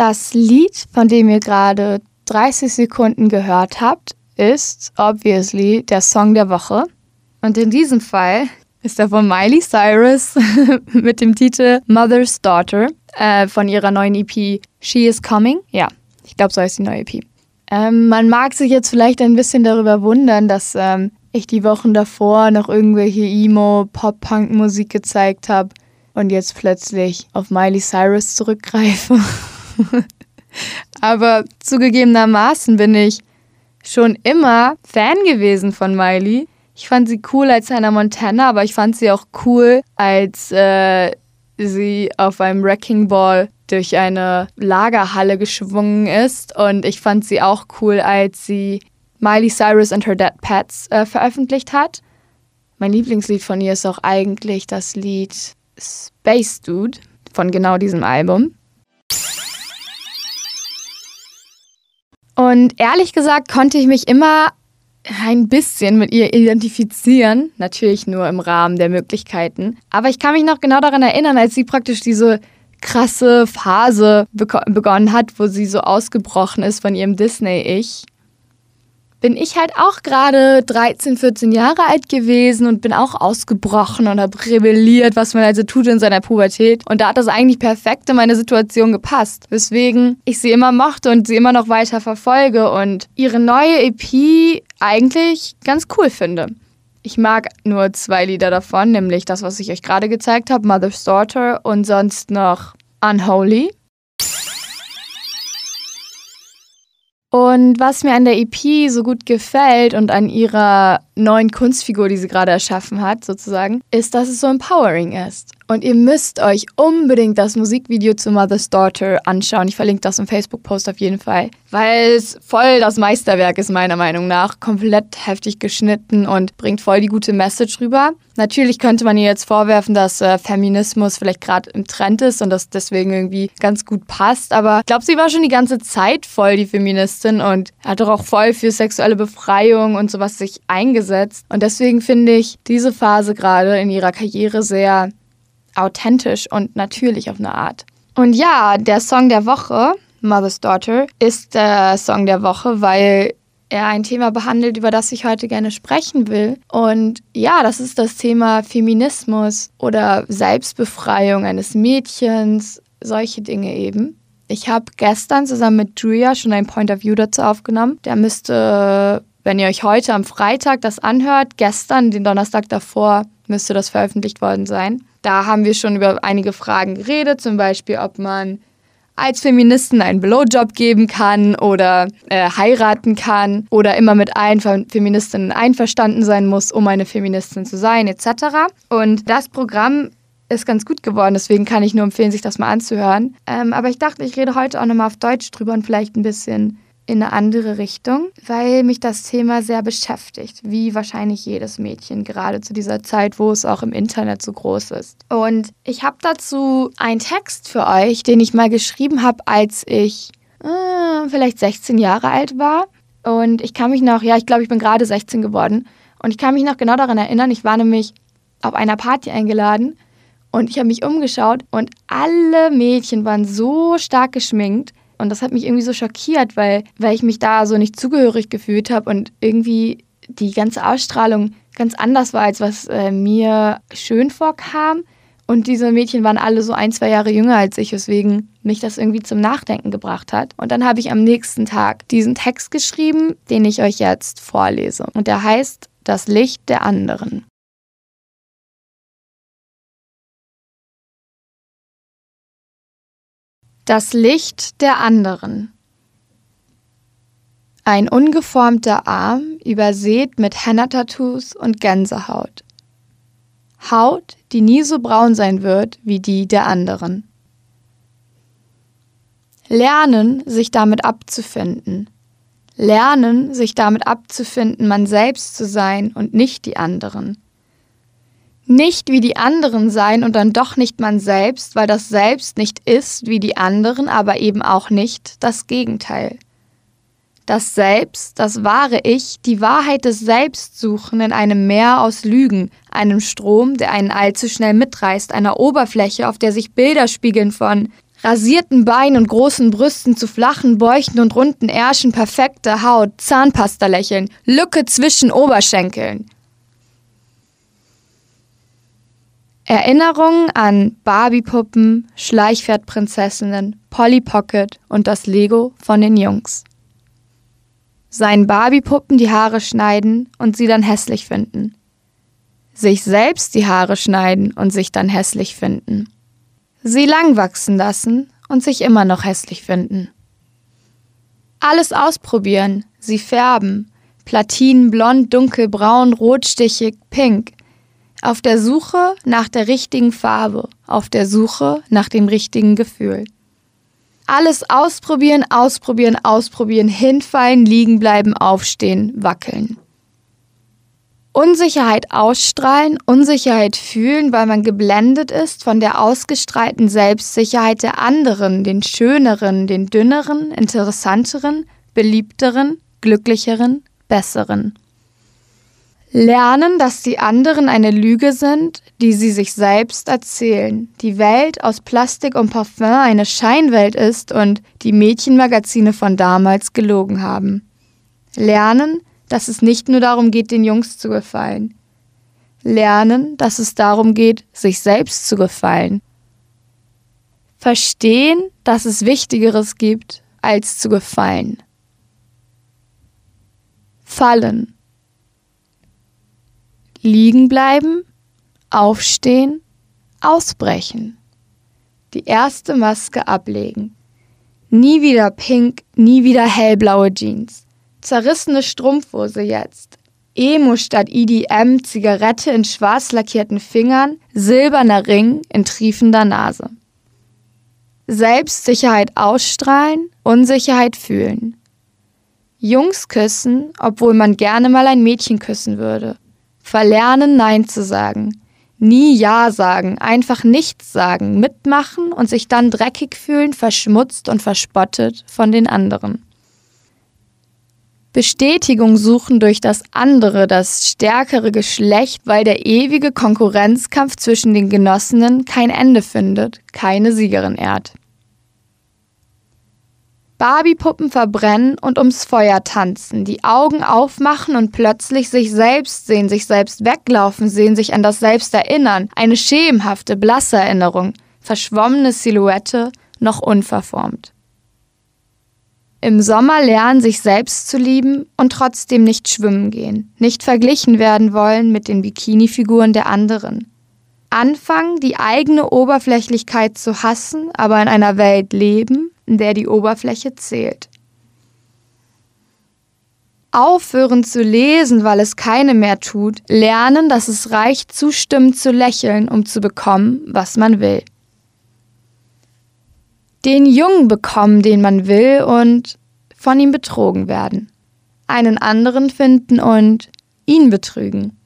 Das Lied, von dem ihr gerade 30 Sekunden gehört habt, ist obviously der Song der Woche. Und in diesem Fall ist er von Miley Cyrus mit dem Titel Mother's Daughter äh, von ihrer neuen EP She is Coming. Ja, ich glaube, so heißt die neue EP. Ähm, man mag sich jetzt vielleicht ein bisschen darüber wundern, dass ähm, ich die Wochen davor noch irgendwelche Emo, Pop-Punk-Musik gezeigt habe und jetzt plötzlich auf Miley Cyrus zurückgreife. Aber zugegebenermaßen bin ich schon immer Fan gewesen von Miley. Ich fand sie cool als Hannah Montana, aber ich fand sie auch cool, als äh, sie auf einem Wrecking Ball durch eine Lagerhalle geschwungen ist. Und ich fand sie auch cool, als sie Miley Cyrus and Her Dead Pets äh, veröffentlicht hat. Mein Lieblingslied von ihr ist auch eigentlich das Lied Space Dude von genau diesem Album. Und ehrlich gesagt konnte ich mich immer ein bisschen mit ihr identifizieren, natürlich nur im Rahmen der Möglichkeiten. Aber ich kann mich noch genau daran erinnern, als sie praktisch diese krasse Phase begonnen hat, wo sie so ausgebrochen ist von ihrem Disney-Ich bin ich halt auch gerade 13, 14 Jahre alt gewesen und bin auch ausgebrochen und habe rebelliert, was man also tut in seiner Pubertät. Und da hat das eigentlich perfekt in meine Situation gepasst. Weswegen ich sie immer mochte und sie immer noch weiter verfolge und ihre neue EP eigentlich ganz cool finde. Ich mag nur zwei Lieder davon, nämlich das, was ich euch gerade gezeigt habe, Mother's Daughter und sonst noch Unholy. Und was mir an der EP so gut gefällt und an ihrer neuen Kunstfigur, die sie gerade erschaffen hat, sozusagen, ist, dass es so empowering ist. Und ihr müsst euch unbedingt das Musikvideo zu Mother's Daughter anschauen. Ich verlinke das im Facebook-Post auf jeden Fall. Weil es voll das Meisterwerk ist, meiner Meinung nach. Komplett heftig geschnitten und bringt voll die gute Message rüber. Natürlich könnte man ihr jetzt vorwerfen, dass äh, Feminismus vielleicht gerade im Trend ist und das deswegen irgendwie ganz gut passt. Aber ich glaube, sie war schon die ganze Zeit voll die Feministin und hat doch auch voll für sexuelle Befreiung und sowas sich eingesetzt. Und deswegen finde ich diese Phase gerade in ihrer Karriere sehr authentisch und natürlich auf eine Art. Und ja, der Song der Woche, Mother's Daughter, ist der Song der Woche, weil er ein Thema behandelt, über das ich heute gerne sprechen will. Und ja, das ist das Thema Feminismus oder Selbstbefreiung eines Mädchens, solche Dinge eben. Ich habe gestern zusammen mit Julia schon ein Point of View dazu aufgenommen. Der müsste, wenn ihr euch heute am Freitag das anhört, gestern, den Donnerstag davor, müsste das veröffentlicht worden sein. Da haben wir schon über einige Fragen geredet, zum Beispiel, ob man als Feministen einen Blowjob geben kann oder äh, heiraten kann oder immer mit allen Feministinnen einverstanden sein muss, um eine Feministin zu sein, etc. Und das Programm ist ganz gut geworden, deswegen kann ich nur empfehlen, sich das mal anzuhören. Ähm, aber ich dachte, ich rede heute auch nochmal auf Deutsch drüber und vielleicht ein bisschen in eine andere Richtung, weil mich das Thema sehr beschäftigt, wie wahrscheinlich jedes Mädchen, gerade zu dieser Zeit, wo es auch im Internet so groß ist. Und ich habe dazu einen Text für euch, den ich mal geschrieben habe, als ich äh, vielleicht 16 Jahre alt war. Und ich kann mich noch, ja, ich glaube, ich bin gerade 16 geworden. Und ich kann mich noch genau daran erinnern, ich war nämlich auf einer Party eingeladen und ich habe mich umgeschaut und alle Mädchen waren so stark geschminkt und das hat mich irgendwie so schockiert, weil, weil ich mich da so nicht zugehörig gefühlt habe und irgendwie die ganze Ausstrahlung ganz anders war, als was äh, mir schön vorkam. Und diese Mädchen waren alle so ein, zwei Jahre jünger als ich, weswegen mich das irgendwie zum Nachdenken gebracht hat. Und dann habe ich am nächsten Tag diesen Text geschrieben, den ich euch jetzt vorlese. Und der heißt Das Licht der anderen. Das Licht der anderen. Ein ungeformter Arm übersät mit Henna-Tattoos und Gänsehaut. Haut, die nie so braun sein wird wie die der anderen. Lernen, sich damit abzufinden. Lernen, sich damit abzufinden, man selbst zu sein und nicht die anderen nicht wie die anderen sein und dann doch nicht man selbst, weil das Selbst nicht ist wie die anderen, aber eben auch nicht das Gegenteil. Das Selbst, das wahre Ich, die Wahrheit des Selbst suchen in einem Meer aus Lügen, einem Strom, der einen allzu schnell mitreißt, einer Oberfläche, auf der sich Bilder spiegeln von rasierten Beinen und großen Brüsten zu flachen Bäuchen und runden Ärschen, perfekte Haut, Zahnpasta lächeln, Lücke zwischen Oberschenkeln. Erinnerungen an Barbie-Puppen, Schleichpferdprinzessinnen, Polly Pocket und das Lego von den Jungs. Seinen Barbie-Puppen die Haare schneiden und sie dann hässlich finden. Sich selbst die Haare schneiden und sich dann hässlich finden. Sie lang wachsen lassen und sich immer noch hässlich finden. Alles ausprobieren, sie färben, Platinen, blond, dunkelbraun, rotstichig, pink, auf der Suche nach der richtigen Farbe, auf der Suche nach dem richtigen Gefühl. Alles ausprobieren, ausprobieren, ausprobieren, hinfallen, liegen bleiben, aufstehen, wackeln. Unsicherheit ausstrahlen, Unsicherheit fühlen, weil man geblendet ist von der ausgestrahlten Selbstsicherheit der anderen, den schöneren, den dünneren, interessanteren, beliebteren, glücklicheren, besseren. Lernen, dass die anderen eine Lüge sind, die sie sich selbst erzählen, die Welt aus Plastik und Parfum eine Scheinwelt ist und die Mädchenmagazine von damals gelogen haben. Lernen, dass es nicht nur darum geht, den Jungs zu gefallen. Lernen, dass es darum geht, sich selbst zu gefallen. Verstehen, dass es Wichtigeres gibt, als zu gefallen. Fallen liegen bleiben, aufstehen, ausbrechen. Die erste Maske ablegen. Nie wieder pink, nie wieder hellblaue Jeans. Zerrissene Strumpfhose jetzt. Emo statt IDM, Zigarette in schwarz lackierten Fingern, silberner Ring in triefender Nase. Selbstsicherheit ausstrahlen, Unsicherheit fühlen. Jungs küssen, obwohl man gerne mal ein Mädchen küssen würde. Verlernen, Nein zu sagen. Nie Ja sagen, einfach nichts sagen, mitmachen und sich dann dreckig fühlen, verschmutzt und verspottet von den anderen. Bestätigung suchen durch das andere, das stärkere Geschlecht, weil der ewige Konkurrenzkampf zwischen den Genossinnen kein Ende findet, keine Siegerin ehrt. Barbie-Puppen verbrennen und ums Feuer tanzen, die Augen aufmachen und plötzlich sich selbst sehen, sich selbst weglaufen sehen, sich an das Selbst erinnern. Eine schemenhafte, blasse Erinnerung, verschwommene Silhouette, noch unverformt. Im Sommer lernen, sich selbst zu lieben und trotzdem nicht schwimmen gehen, nicht verglichen werden wollen mit den Bikini-Figuren der anderen. Anfangen, die eigene Oberflächlichkeit zu hassen, aber in einer Welt leben, in der die Oberfläche zählt. Aufhören zu lesen, weil es keine mehr tut, lernen, dass es reicht, zustimmend zu lächeln, um zu bekommen, was man will. Den Jungen bekommen, den man will, und von ihm betrogen werden. Einen anderen finden und ihn betrügen.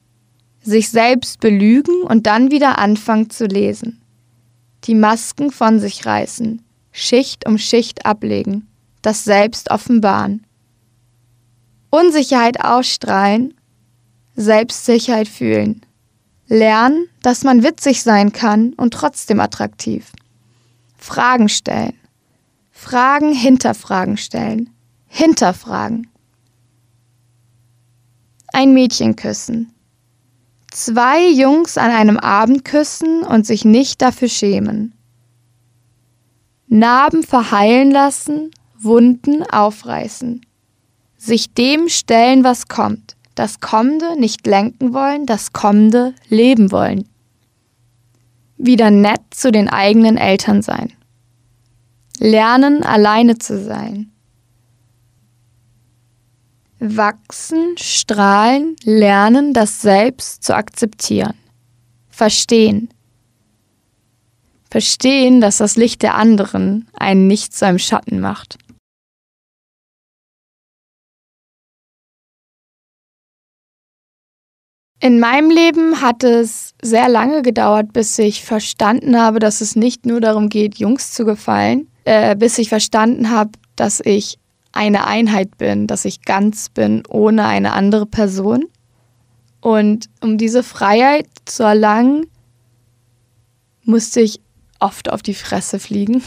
Sich selbst belügen und dann wieder anfangen zu lesen. Die Masken von sich reißen, Schicht um Schicht ablegen, das Selbst offenbaren. Unsicherheit ausstrahlen, Selbstsicherheit fühlen. Lernen, dass man witzig sein kann und trotzdem attraktiv. Fragen stellen. Fragen hinter Fragen stellen. Hinterfragen. Ein Mädchen küssen. Zwei Jungs an einem Abend küssen und sich nicht dafür schämen. Narben verheilen lassen, Wunden aufreißen. Sich dem stellen, was kommt. Das Kommende nicht lenken wollen, das Kommende leben wollen. Wieder nett zu den eigenen Eltern sein. Lernen, alleine zu sein. Wachsen, strahlen, lernen, das Selbst zu akzeptieren. Verstehen, Verstehen, dass das Licht der anderen einen nicht zu einem Schatten macht. In meinem Leben hat es sehr lange gedauert, bis ich verstanden habe, dass es nicht nur darum geht, Jungs zu gefallen, äh, bis ich verstanden habe, dass ich eine Einheit bin, dass ich ganz bin ohne eine andere Person. Und um diese Freiheit zu erlangen, musste ich oft auf die Fresse fliegen.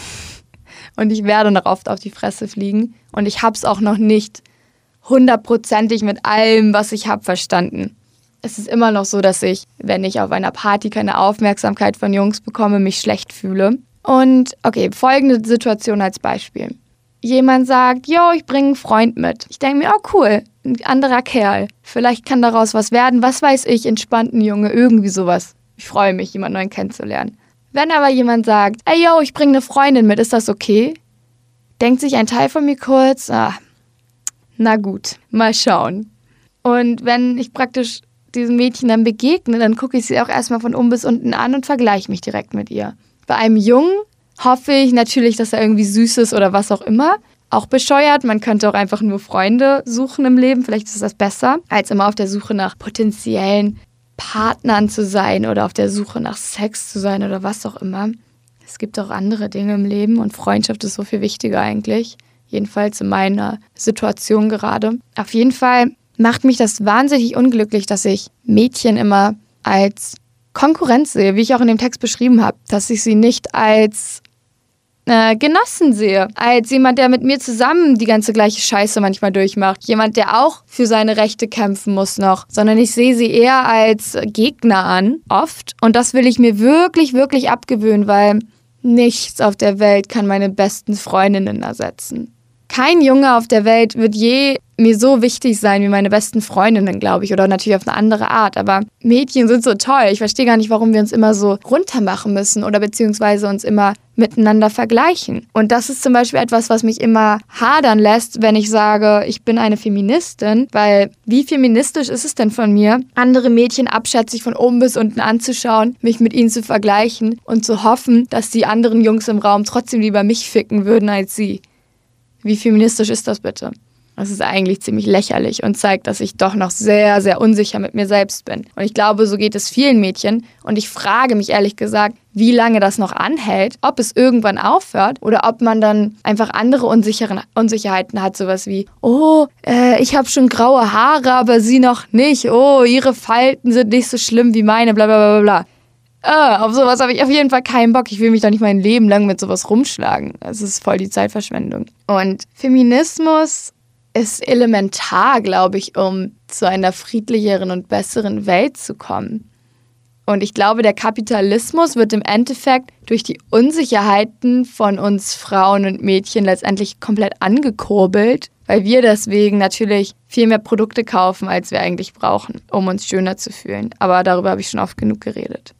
und ich werde noch oft auf die Fresse fliegen und ich habe es auch noch nicht hundertprozentig mit allem, was ich habe, verstanden. Es ist immer noch so, dass ich, wenn ich auf einer Party keine Aufmerksamkeit von Jungs bekomme, mich schlecht fühle. Und okay, folgende Situation als Beispiel. Jemand sagt, yo, ich bringe einen Freund mit. Ich denke mir, oh cool, ein anderer Kerl. Vielleicht kann daraus was werden. Was weiß ich, entspannten Junge, irgendwie sowas. Ich freue mich, jemanden neuen kennenzulernen. Wenn aber jemand sagt, ey yo, ich bringe eine Freundin mit, ist das okay? Denkt sich ein Teil von mir kurz, ah, na gut, mal schauen. Und wenn ich praktisch diesem Mädchen dann begegne, dann gucke ich sie auch erstmal von oben bis unten an und vergleiche mich direkt mit ihr. Bei einem Jungen hoffe ich natürlich, dass er irgendwie süß ist oder was auch immer. Auch bescheuert, man könnte auch einfach nur Freunde suchen im Leben, vielleicht ist das besser, als immer auf der Suche nach potenziellen Partnern zu sein oder auf der Suche nach Sex zu sein oder was auch immer. Es gibt auch andere Dinge im Leben und Freundschaft ist so viel wichtiger eigentlich. Jedenfalls in meiner Situation gerade. Auf jeden Fall macht mich das wahnsinnig unglücklich, dass ich Mädchen immer als Konkurrenz sehe, wie ich auch in dem Text beschrieben habe, dass ich sie nicht als äh, Genossen sehe, als jemand, der mit mir zusammen die ganze gleiche Scheiße manchmal durchmacht, jemand, der auch für seine Rechte kämpfen muss noch, sondern ich sehe sie eher als Gegner an, oft. Und das will ich mir wirklich, wirklich abgewöhnen, weil nichts auf der Welt kann meine besten Freundinnen ersetzen. Kein Junge auf der Welt wird je mir so wichtig sein wie meine besten Freundinnen, glaube ich, oder natürlich auf eine andere Art. Aber Mädchen sind so toll. Ich verstehe gar nicht, warum wir uns immer so runtermachen müssen oder beziehungsweise uns immer miteinander vergleichen. Und das ist zum Beispiel etwas, was mich immer hadern lässt, wenn ich sage, ich bin eine Feministin, weil wie feministisch ist es denn von mir, andere Mädchen abschätzig von oben bis unten anzuschauen, mich mit ihnen zu vergleichen und zu hoffen, dass die anderen Jungs im Raum trotzdem lieber mich ficken würden als sie. Wie feministisch ist das bitte? Das ist eigentlich ziemlich lächerlich und zeigt, dass ich doch noch sehr, sehr unsicher mit mir selbst bin. Und ich glaube, so geht es vielen Mädchen. Und ich frage mich ehrlich gesagt, wie lange das noch anhält, ob es irgendwann aufhört oder ob man dann einfach andere unsicheren Unsicherheiten hat, sowas wie, oh, äh, ich habe schon graue Haare, aber sie noch nicht. Oh, ihre Falten sind nicht so schlimm wie meine, bla bla bla bla. Uh, auf sowas habe ich auf jeden Fall keinen Bock. Ich will mich doch nicht mein Leben lang mit sowas rumschlagen. Es ist voll die Zeitverschwendung. Und Feminismus ist elementar, glaube ich, um zu einer friedlicheren und besseren Welt zu kommen. Und ich glaube, der Kapitalismus wird im Endeffekt durch die Unsicherheiten von uns Frauen und Mädchen letztendlich komplett angekurbelt, weil wir deswegen natürlich viel mehr Produkte kaufen, als wir eigentlich brauchen, um uns schöner zu fühlen. Aber darüber habe ich schon oft genug geredet.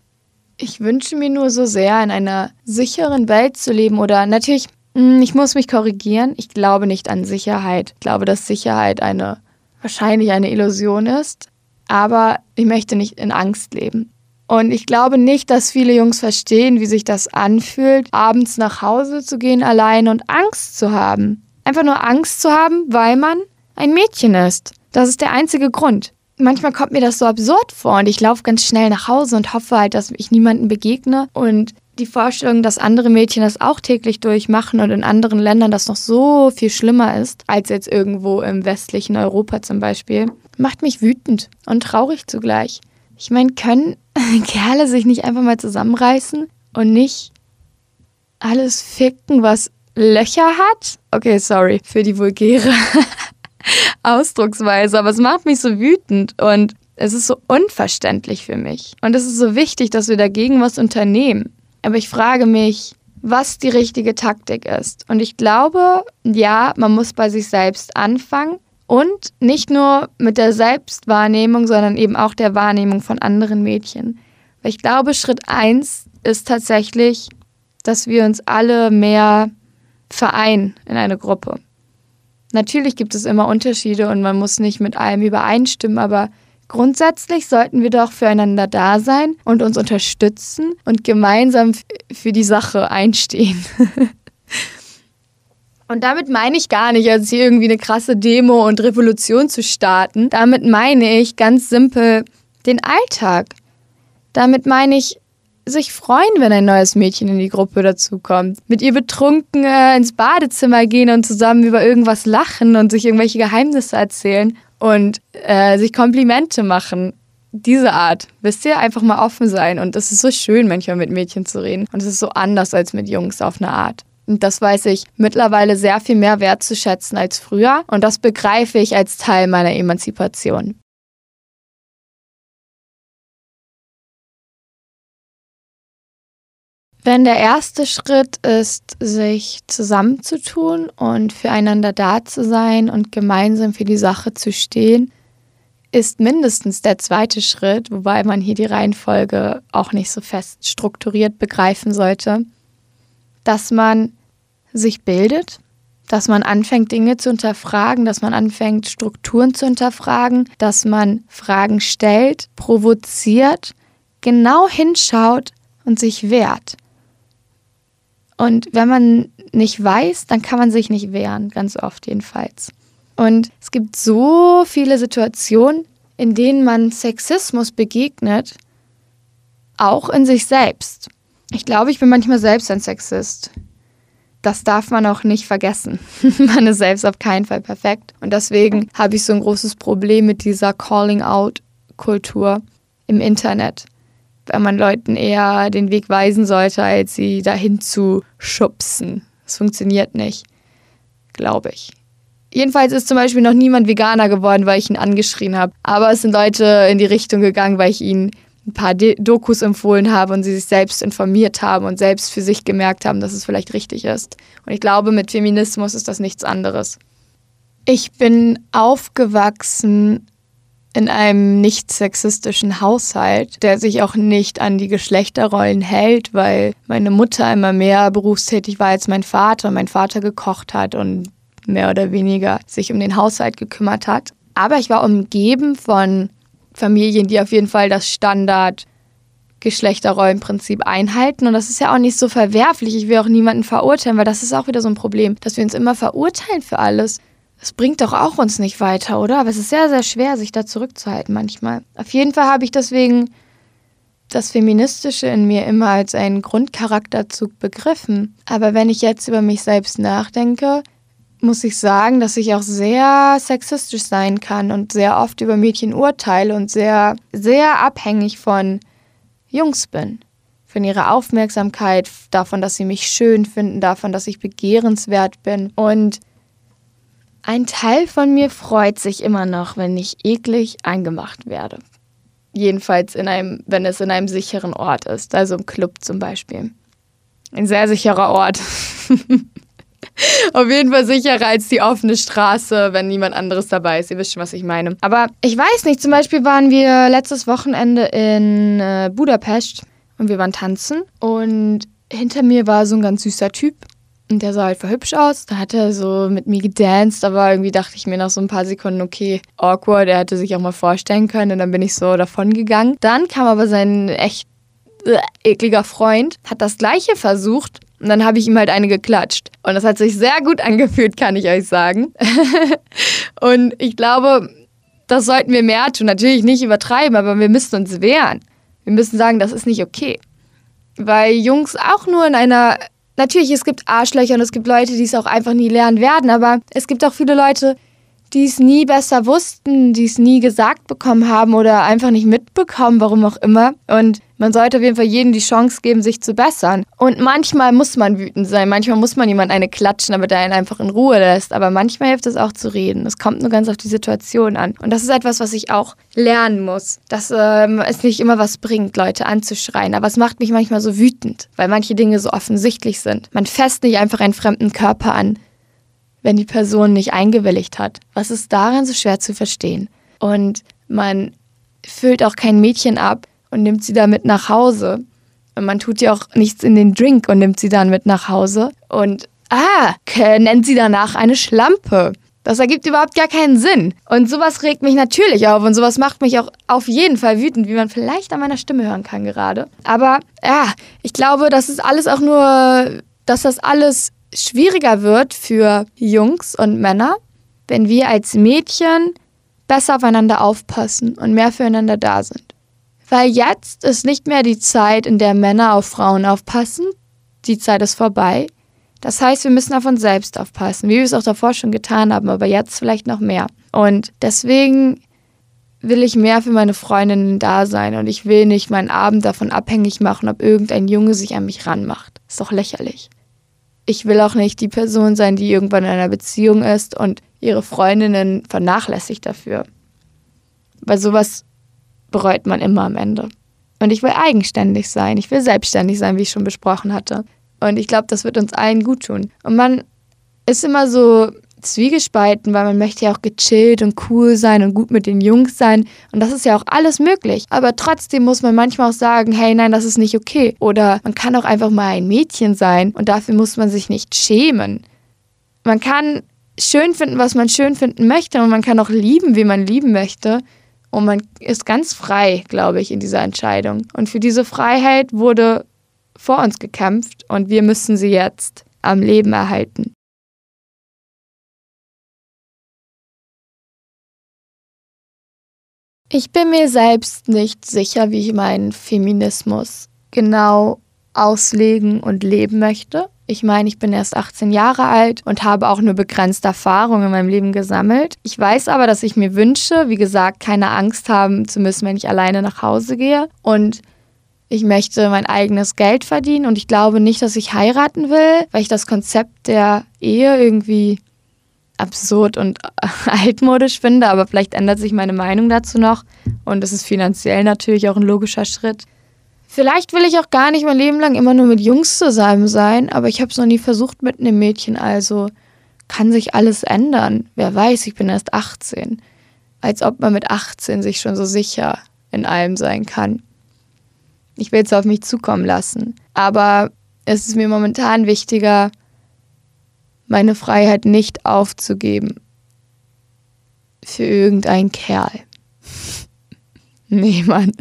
Ich wünsche mir nur so sehr, in einer sicheren Welt zu leben oder natürlich hm, ich muss mich korrigieren. Ich glaube nicht an Sicherheit. Ich glaube, dass Sicherheit eine wahrscheinlich eine Illusion ist. Aber ich möchte nicht in Angst leben. Und ich glaube nicht, dass viele Jungs verstehen, wie sich das anfühlt, abends nach Hause zu gehen allein und Angst zu haben. Einfach nur Angst zu haben, weil man ein Mädchen ist. Das ist der einzige Grund. Manchmal kommt mir das so absurd vor und ich laufe ganz schnell nach Hause und hoffe halt, dass ich niemanden begegne und die Vorstellung, dass andere Mädchen das auch täglich durchmachen und in anderen Ländern das noch so viel schlimmer ist, als jetzt irgendwo im westlichen Europa zum Beispiel, macht mich wütend und traurig zugleich. Ich meine, können Kerle sich nicht einfach mal zusammenreißen und nicht alles ficken, was Löcher hat? Okay, sorry für die vulgäre Ausdrucksweise, aber es macht mich so wütend und es ist so unverständlich für mich. Und es ist so wichtig, dass wir dagegen was unternehmen. Aber ich frage mich, was die richtige Taktik ist. Und ich glaube, ja, man muss bei sich selbst anfangen und nicht nur mit der Selbstwahrnehmung, sondern eben auch der Wahrnehmung von anderen Mädchen. Weil ich glaube, Schritt eins ist tatsächlich, dass wir uns alle mehr vereinen in eine Gruppe. Natürlich gibt es immer Unterschiede und man muss nicht mit allem übereinstimmen, aber Grundsätzlich sollten wir doch füreinander da sein und uns unterstützen und gemeinsam für die Sache einstehen. Und damit meine ich gar nicht, als hier irgendwie eine krasse Demo und Revolution zu starten. Damit meine ich ganz simpel den Alltag. Damit meine ich sich freuen, wenn ein neues Mädchen in die Gruppe dazukommt. Mit ihr betrunken äh, ins Badezimmer gehen und zusammen über irgendwas lachen und sich irgendwelche Geheimnisse erzählen und äh, sich Komplimente machen. Diese Art, wisst ihr, einfach mal offen sein. Und es ist so schön, manchmal mit Mädchen zu reden. Und es ist so anders als mit Jungs auf eine Art. Und das weiß ich mittlerweile sehr viel mehr wertzuschätzen als früher. Und das begreife ich als Teil meiner Emanzipation. Wenn der erste Schritt ist, sich zusammenzutun und füreinander da zu sein und gemeinsam für die Sache zu stehen, ist mindestens der zweite Schritt, wobei man hier die Reihenfolge auch nicht so fest strukturiert begreifen sollte, dass man sich bildet, dass man anfängt, Dinge zu hinterfragen, dass man anfängt, Strukturen zu hinterfragen, dass man Fragen stellt, provoziert, genau hinschaut und sich wehrt. Und wenn man nicht weiß, dann kann man sich nicht wehren, ganz oft jedenfalls. Und es gibt so viele Situationen, in denen man Sexismus begegnet, auch in sich selbst. Ich glaube, ich bin manchmal selbst ein Sexist. Das darf man auch nicht vergessen. man ist selbst auf keinen Fall perfekt. Und deswegen habe ich so ein großes Problem mit dieser Calling-out-Kultur im Internet wenn man Leuten eher den Weg weisen sollte, als sie dahin zu schubsen. Das funktioniert nicht, glaube ich. Jedenfalls ist zum Beispiel noch niemand Veganer geworden, weil ich ihn angeschrien habe. Aber es sind Leute in die Richtung gegangen, weil ich ihnen ein paar Dokus empfohlen habe und sie sich selbst informiert haben und selbst für sich gemerkt haben, dass es vielleicht richtig ist. Und ich glaube, mit Feminismus ist das nichts anderes. Ich bin aufgewachsen in einem nicht sexistischen Haushalt, der sich auch nicht an die Geschlechterrollen hält, weil meine Mutter immer mehr berufstätig war als mein Vater und mein Vater gekocht hat und mehr oder weniger sich um den Haushalt gekümmert hat. Aber ich war umgeben von Familien, die auf jeden Fall das Standard Geschlechterrollenprinzip einhalten. Und das ist ja auch nicht so verwerflich. Ich will auch niemanden verurteilen, weil das ist auch wieder so ein Problem, dass wir uns immer verurteilen für alles. Es bringt doch auch uns nicht weiter, oder? Aber es ist sehr, sehr schwer, sich da zurückzuhalten manchmal. Auf jeden Fall habe ich deswegen das Feministische in mir immer als einen Grundcharakterzug begriffen. Aber wenn ich jetzt über mich selbst nachdenke, muss ich sagen, dass ich auch sehr sexistisch sein kann und sehr oft über Mädchen urteile und sehr, sehr abhängig von Jungs bin. Von ihrer Aufmerksamkeit, davon, dass sie mich schön finden, davon, dass ich begehrenswert bin. Und ein Teil von mir freut sich immer noch, wenn ich eklig eingemacht werde. Jedenfalls in einem, wenn es in einem sicheren Ort ist, also im Club zum Beispiel. Ein sehr sicherer Ort. Auf jeden Fall sicherer als die offene Straße, wenn niemand anderes dabei ist. Ihr wisst schon, was ich meine. Aber ich weiß nicht, zum Beispiel waren wir letztes Wochenende in äh, Budapest und wir waren tanzen und hinter mir war so ein ganz süßer Typ und der sah halt voll hübsch aus. Da hat er so mit mir gedanced, aber irgendwie dachte ich mir nach so ein paar Sekunden, okay, awkward, er hätte sich auch mal vorstellen können. Und dann bin ich so davon gegangen. Dann kam aber sein echt äh, ekliger Freund, hat das gleiche versucht. Und dann habe ich ihm halt eine geklatscht. Und das hat sich sehr gut angefühlt, kann ich euch sagen. und ich glaube, das sollten wir mehr tun. Natürlich nicht übertreiben, aber wir müssen uns wehren. Wir müssen sagen, das ist nicht okay. Weil Jungs auch nur in einer natürlich, es gibt Arschlöcher und es gibt Leute, die es auch einfach nie lernen werden, aber es gibt auch viele Leute, die es nie besser wussten, die es nie gesagt bekommen haben oder einfach nicht mitbekommen, warum auch immer. Und man sollte auf jeden Fall jedem die Chance geben, sich zu bessern. Und manchmal muss man wütend sein, manchmal muss man jemand eine klatschen, damit er einen einfach in Ruhe lässt. Aber manchmal hilft es auch zu reden. Es kommt nur ganz auf die Situation an. Und das ist etwas, was ich auch lernen muss, dass ähm, es nicht immer was bringt, Leute anzuschreien. Aber es macht mich manchmal so wütend, weil manche Dinge so offensichtlich sind. Man fässt nicht einfach einen fremden Körper an wenn die Person nicht eingewilligt hat. Was ist daran so schwer zu verstehen? Und man füllt auch kein Mädchen ab und nimmt sie damit nach Hause. Und man tut ja auch nichts in den Drink und nimmt sie dann mit nach Hause. Und ah, nennt sie danach eine Schlampe. Das ergibt überhaupt gar keinen Sinn. Und sowas regt mich natürlich auf und sowas macht mich auch auf jeden Fall wütend, wie man vielleicht an meiner Stimme hören kann gerade. Aber ja, ich glaube, das ist alles auch nur, dass das alles schwieriger wird für Jungs und Männer, wenn wir als Mädchen besser aufeinander aufpassen und mehr füreinander da sind. Weil jetzt ist nicht mehr die Zeit, in der Männer auf Frauen aufpassen. Die Zeit ist vorbei. Das heißt, wir müssen auf uns selbst aufpassen, wie wir es auch davor schon getan haben, aber jetzt vielleicht noch mehr. Und deswegen will ich mehr für meine Freundinnen da sein und ich will nicht meinen Abend davon abhängig machen, ob irgendein Junge sich an mich ranmacht. Ist doch lächerlich. Ich will auch nicht die Person sein, die irgendwann in einer Beziehung ist und ihre Freundinnen vernachlässigt dafür. Weil sowas bereut man immer am Ende. Und ich will eigenständig sein. Ich will selbstständig sein, wie ich schon besprochen hatte. Und ich glaube, das wird uns allen gut tun. Und man ist immer so zwiegespalten, weil man möchte ja auch gechillt und cool sein und gut mit den Jungs sein. Und das ist ja auch alles möglich. Aber trotzdem muss man manchmal auch sagen, hey, nein, das ist nicht okay. Oder man kann auch einfach mal ein Mädchen sein und dafür muss man sich nicht schämen. Man kann schön finden, was man schön finden möchte und man kann auch lieben, wie man lieben möchte. Und man ist ganz frei, glaube ich, in dieser Entscheidung. Und für diese Freiheit wurde vor uns gekämpft und wir müssen sie jetzt am Leben erhalten. Ich bin mir selbst nicht sicher, wie ich meinen Feminismus genau auslegen und leben möchte. Ich meine, ich bin erst 18 Jahre alt und habe auch nur begrenzte Erfahrung in meinem Leben gesammelt. Ich weiß aber, dass ich mir wünsche, wie gesagt, keine Angst haben zu müssen, wenn ich alleine nach Hause gehe. Und ich möchte mein eigenes Geld verdienen und ich glaube nicht, dass ich heiraten will, weil ich das Konzept der Ehe irgendwie absurd und altmodisch finde, aber vielleicht ändert sich meine Meinung dazu noch und es ist finanziell natürlich auch ein logischer Schritt. Vielleicht will ich auch gar nicht mein Leben lang immer nur mit Jungs zusammen sein, aber ich habe es noch nie versucht mit einem Mädchen, also kann sich alles ändern. Wer weiß, ich bin erst 18. Als ob man mit 18 sich schon so sicher in allem sein kann. Ich will es auf mich zukommen lassen. Aber es ist mir momentan wichtiger, meine Freiheit nicht aufzugeben. Für irgendeinen Kerl. nee, Mann.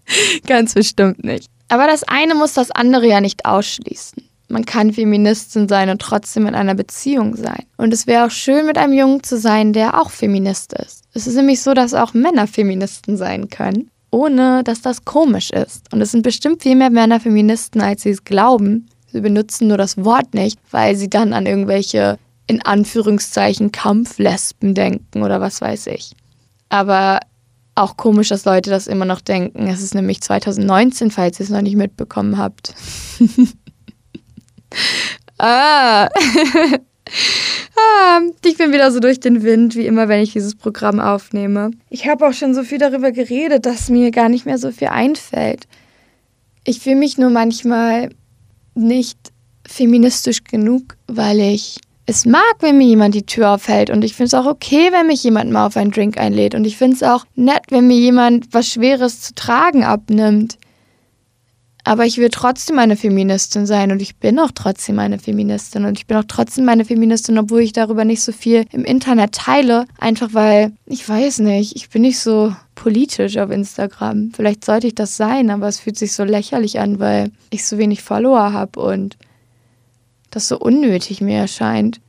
Ganz bestimmt nicht. Aber das eine muss das andere ja nicht ausschließen. Man kann Feministin sein und trotzdem in einer Beziehung sein. Und es wäre auch schön, mit einem Jungen zu sein, der auch Feminist ist. Es ist nämlich so, dass auch Männer Feministen sein können, ohne dass das komisch ist. Und es sind bestimmt viel mehr Männer Feministen, als sie es glauben. Sie benutzen nur das Wort nicht, weil sie dann an irgendwelche, in Anführungszeichen, Kampflesben denken oder was weiß ich. Aber auch komisch, dass Leute das immer noch denken. Es ist nämlich 2019, falls ihr es noch nicht mitbekommen habt. ah. ah. Ich bin wieder so durch den Wind, wie immer, wenn ich dieses Programm aufnehme. Ich habe auch schon so viel darüber geredet, dass mir gar nicht mehr so viel einfällt. Ich fühle mich nur manchmal nicht feministisch genug, weil ich es mag, wenn mir jemand die Tür aufhält und ich finde es auch okay, wenn mich jemand mal auf einen Drink einlädt und ich finde es auch nett, wenn mir jemand was Schweres zu tragen abnimmt. Aber ich will trotzdem eine Feministin sein und ich bin auch trotzdem eine Feministin und ich bin auch trotzdem eine Feministin, obwohl ich darüber nicht so viel im Internet teile, einfach weil, ich weiß nicht, ich bin nicht so politisch auf Instagram. Vielleicht sollte ich das sein, aber es fühlt sich so lächerlich an, weil ich so wenig Follower habe und das so unnötig mir erscheint.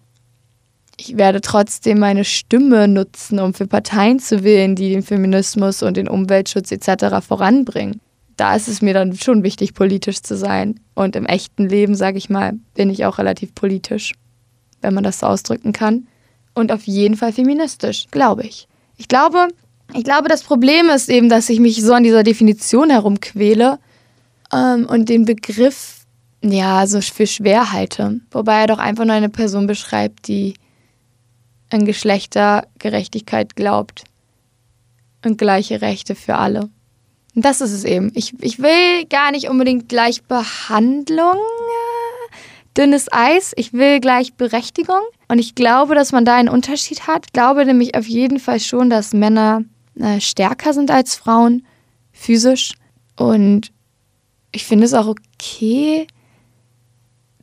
Ich werde trotzdem meine Stimme nutzen, um für Parteien zu wählen, die den Feminismus und den Umweltschutz etc. voranbringen. Da ist es mir dann schon wichtig, politisch zu sein. Und im echten Leben, sage ich mal, bin ich auch relativ politisch, wenn man das so ausdrücken kann. Und auf jeden Fall feministisch, glaube ich. Ich glaube, ich glaube, das Problem ist eben, dass ich mich so an dieser Definition herumquäle ähm, und den Begriff ja, so für schwer halte. Wobei er doch einfach nur eine Person beschreibt, die an Geschlechtergerechtigkeit glaubt und gleiche Rechte für alle. Das ist es eben. Ich, ich will gar nicht unbedingt Gleichbehandlung, dünnes Eis. Ich will Gleichberechtigung. Und ich glaube, dass man da einen Unterschied hat. Ich glaube nämlich auf jeden Fall schon, dass Männer äh, stärker sind als Frauen, physisch. Und ich finde es auch okay,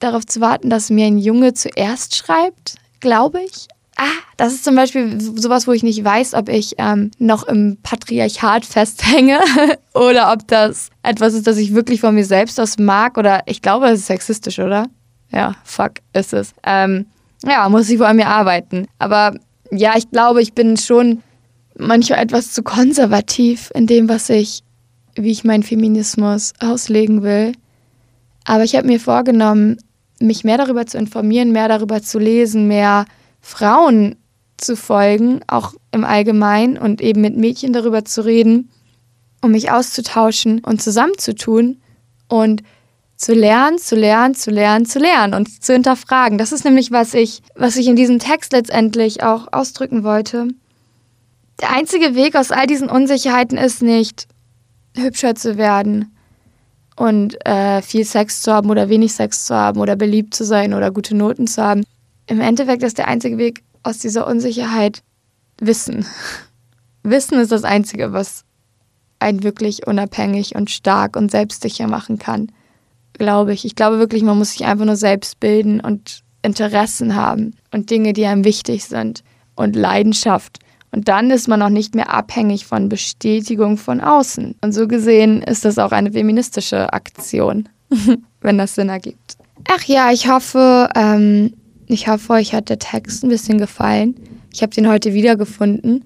darauf zu warten, dass mir ein Junge zuerst schreibt, glaube ich. Ah, das ist zum Beispiel sowas, wo ich nicht weiß, ob ich ähm, noch im Patriarchat festhänge oder ob das etwas ist, das ich wirklich von mir selbst aus mag oder ich glaube, das ist sexistisch, oder? Ja, fuck, ist es. Ähm, ja, muss ich wohl an mir arbeiten. Aber ja, ich glaube, ich bin schon manchmal etwas zu konservativ in dem, was ich, wie ich meinen Feminismus auslegen will. Aber ich habe mir vorgenommen, mich mehr darüber zu informieren, mehr darüber zu lesen, mehr Frauen zu folgen, auch im Allgemeinen und eben mit Mädchen darüber zu reden, um mich auszutauschen und zusammenzutun und zu lernen, zu lernen, zu lernen, zu lernen und zu hinterfragen. Das ist nämlich, was ich, was ich in diesem Text letztendlich auch ausdrücken wollte. Der einzige Weg aus all diesen Unsicherheiten ist nicht, hübscher zu werden und äh, viel Sex zu haben oder wenig Sex zu haben oder beliebt zu sein oder gute Noten zu haben. Im Endeffekt ist der einzige Weg aus dieser Unsicherheit Wissen. Wissen ist das Einzige, was einen wirklich unabhängig und stark und selbstsicher machen kann. Glaube ich. Ich glaube wirklich, man muss sich einfach nur selbst bilden und Interessen haben und Dinge, die einem wichtig sind und Leidenschaft. Und dann ist man auch nicht mehr abhängig von Bestätigung von außen. Und so gesehen ist das auch eine feministische Aktion, wenn das Sinn ergibt. Ach ja, ich hoffe, ähm, ich hoffe, euch hat der Text ein bisschen gefallen. Ich habe den heute wiedergefunden,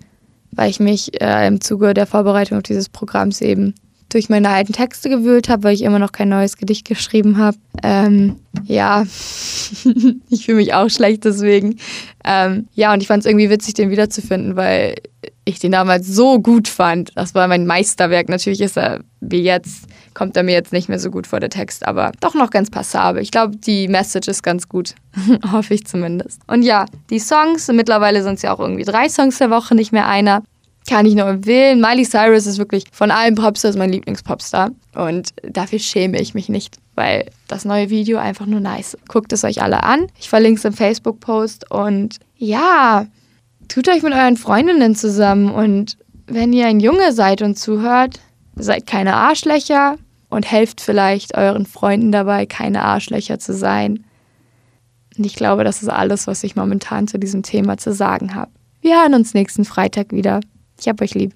weil ich mich äh, im Zuge der Vorbereitung dieses Programms eben durch meine alten Texte gewühlt habe, weil ich immer noch kein neues Gedicht geschrieben habe. Ähm, ja, ich fühle mich auch schlecht deswegen. Ähm, ja, und ich fand es irgendwie witzig, den wiederzufinden, weil ich den damals so gut fand. Das war mein Meisterwerk. Natürlich ist er wie jetzt, kommt er mir jetzt nicht mehr so gut vor der Text, aber doch noch ganz passabel. Ich glaube, die Message ist ganz gut. Hoffe ich zumindest. Und ja, die Songs, mittlerweile sind es ja auch irgendwie drei Songs der Woche, nicht mehr einer. Kann ich nur empfehlen. Miley Cyrus ist wirklich von allen Popstars mein Lieblingspopstar. Und dafür schäme ich mich nicht, weil das neue Video einfach nur nice. Guckt es euch alle an. Ich verlinke es im Facebook-Post. Und ja, tut euch mit euren Freundinnen zusammen. Und wenn ihr ein Junge seid und zuhört, seid keine Arschlöcher und helft vielleicht euren Freunden dabei, keine Arschlöcher zu sein. Und ich glaube, das ist alles, was ich momentan zu diesem Thema zu sagen habe. Wir hören uns nächsten Freitag wieder. Ich hab euch lieb.